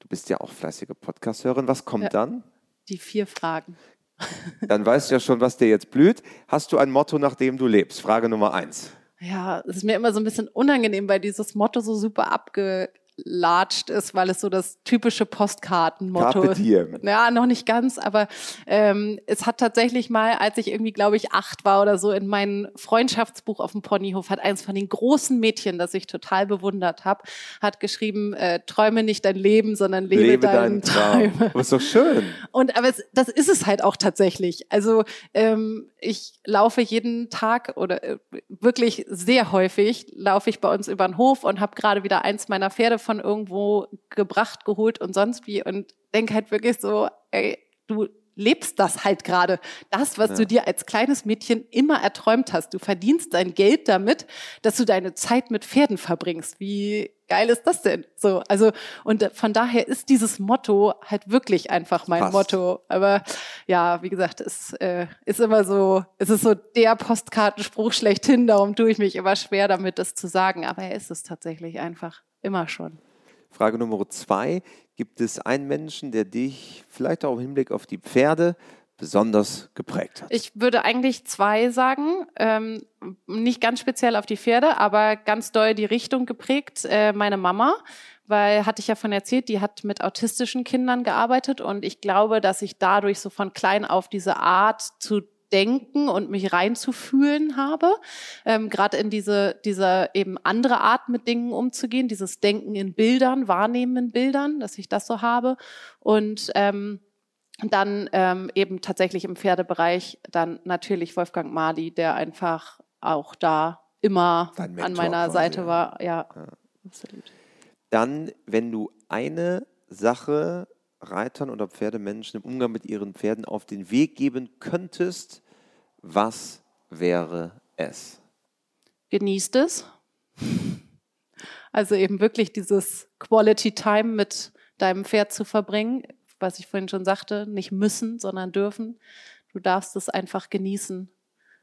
du bist ja auch fleißige Podcast-Hörerin, was kommt ja, dann? Die vier Fragen. [LAUGHS] Dann weißt du ja schon, was dir jetzt blüht. Hast du ein Motto, nach dem du lebst? Frage Nummer eins. Ja, es ist mir immer so ein bisschen unangenehm, weil dieses Motto so super abge latscht ist, weil es so das typische Postkartenmotto ist. Ja, noch nicht ganz, aber ähm, es hat tatsächlich mal, als ich irgendwie, glaube ich, acht war oder so, in mein Freundschaftsbuch auf dem Ponyhof, hat eins von den großen Mädchen, das ich total bewundert habe, hat geschrieben, äh, träume nicht dein Leben, sondern lebe, lebe deinen, deinen Traum. Träume. Das ist doch schön. Und aber es, das ist es halt auch tatsächlich. Also ähm, ich laufe jeden Tag oder äh, wirklich sehr häufig laufe ich bei uns über den Hof und habe gerade wieder eins meiner Pferde von irgendwo gebracht, geholt und sonst wie und denke halt wirklich so, ey, du lebst das halt gerade. Das, was ja. du dir als kleines Mädchen immer erträumt hast. Du verdienst dein Geld damit, dass du deine Zeit mit Pferden verbringst. Wie geil ist das denn? So, also, und von daher ist dieses Motto halt wirklich einfach mein Passt. Motto. Aber ja, wie gesagt, es äh, ist immer so, es ist so der Postkartenspruch schlechthin, darum tue ich mich immer schwer damit, das zu sagen. Aber er ist es tatsächlich einfach. Immer schon. Frage Nummer zwei. Gibt es einen Menschen, der dich vielleicht auch im Hinblick auf die Pferde besonders geprägt hat? Ich würde eigentlich zwei sagen. Ähm, nicht ganz speziell auf die Pferde, aber ganz doll die Richtung geprägt. Äh, meine Mama, weil hatte ich ja von erzählt, die hat mit autistischen Kindern gearbeitet und ich glaube, dass ich dadurch so von klein auf diese Art zu denken und mich reinzufühlen habe, ähm, gerade in diese, diese eben andere Art mit Dingen umzugehen, dieses Denken in Bildern, Wahrnehmen in Bildern, dass ich das so habe und ähm, dann ähm, eben tatsächlich im Pferdebereich dann natürlich Wolfgang Mali, der einfach auch da immer an meiner quasi, Seite war. Ja, ja, absolut. Dann, wenn du eine Sache Reitern oder Pferdemenschen im Umgang mit ihren Pferden auf den Weg geben könntest, was wäre es? Genießt es. Also eben wirklich dieses Quality Time mit deinem Pferd zu verbringen, was ich vorhin schon sagte, nicht müssen, sondern dürfen. Du darfst es einfach genießen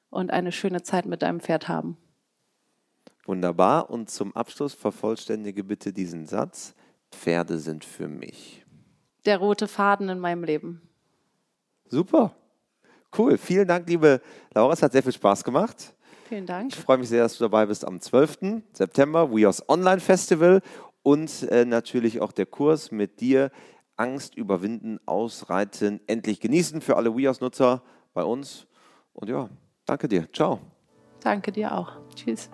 und eine schöne Zeit mit deinem Pferd haben. Wunderbar. Und zum Abschluss vervollständige bitte diesen Satz. Pferde sind für mich der rote Faden in meinem Leben. Super. Cool. Vielen Dank, liebe Laura. Es hat sehr viel Spaß gemacht. Vielen Dank. Ich freue mich sehr, dass du dabei bist am 12. September, WeHorse Online Festival und äh, natürlich auch der Kurs mit dir. Angst überwinden, ausreiten, endlich genießen für alle WeHorse-Nutzer bei uns. Und ja, danke dir. Ciao. Danke dir auch. Tschüss.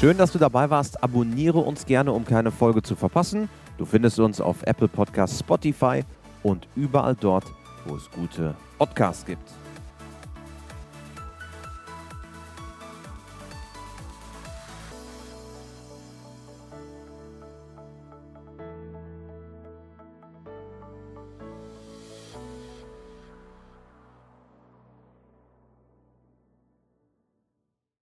Schön, dass du dabei warst. Abonniere uns gerne, um keine Folge zu verpassen. Du findest uns auf Apple Podcasts, Spotify und überall dort, wo es gute Podcasts gibt.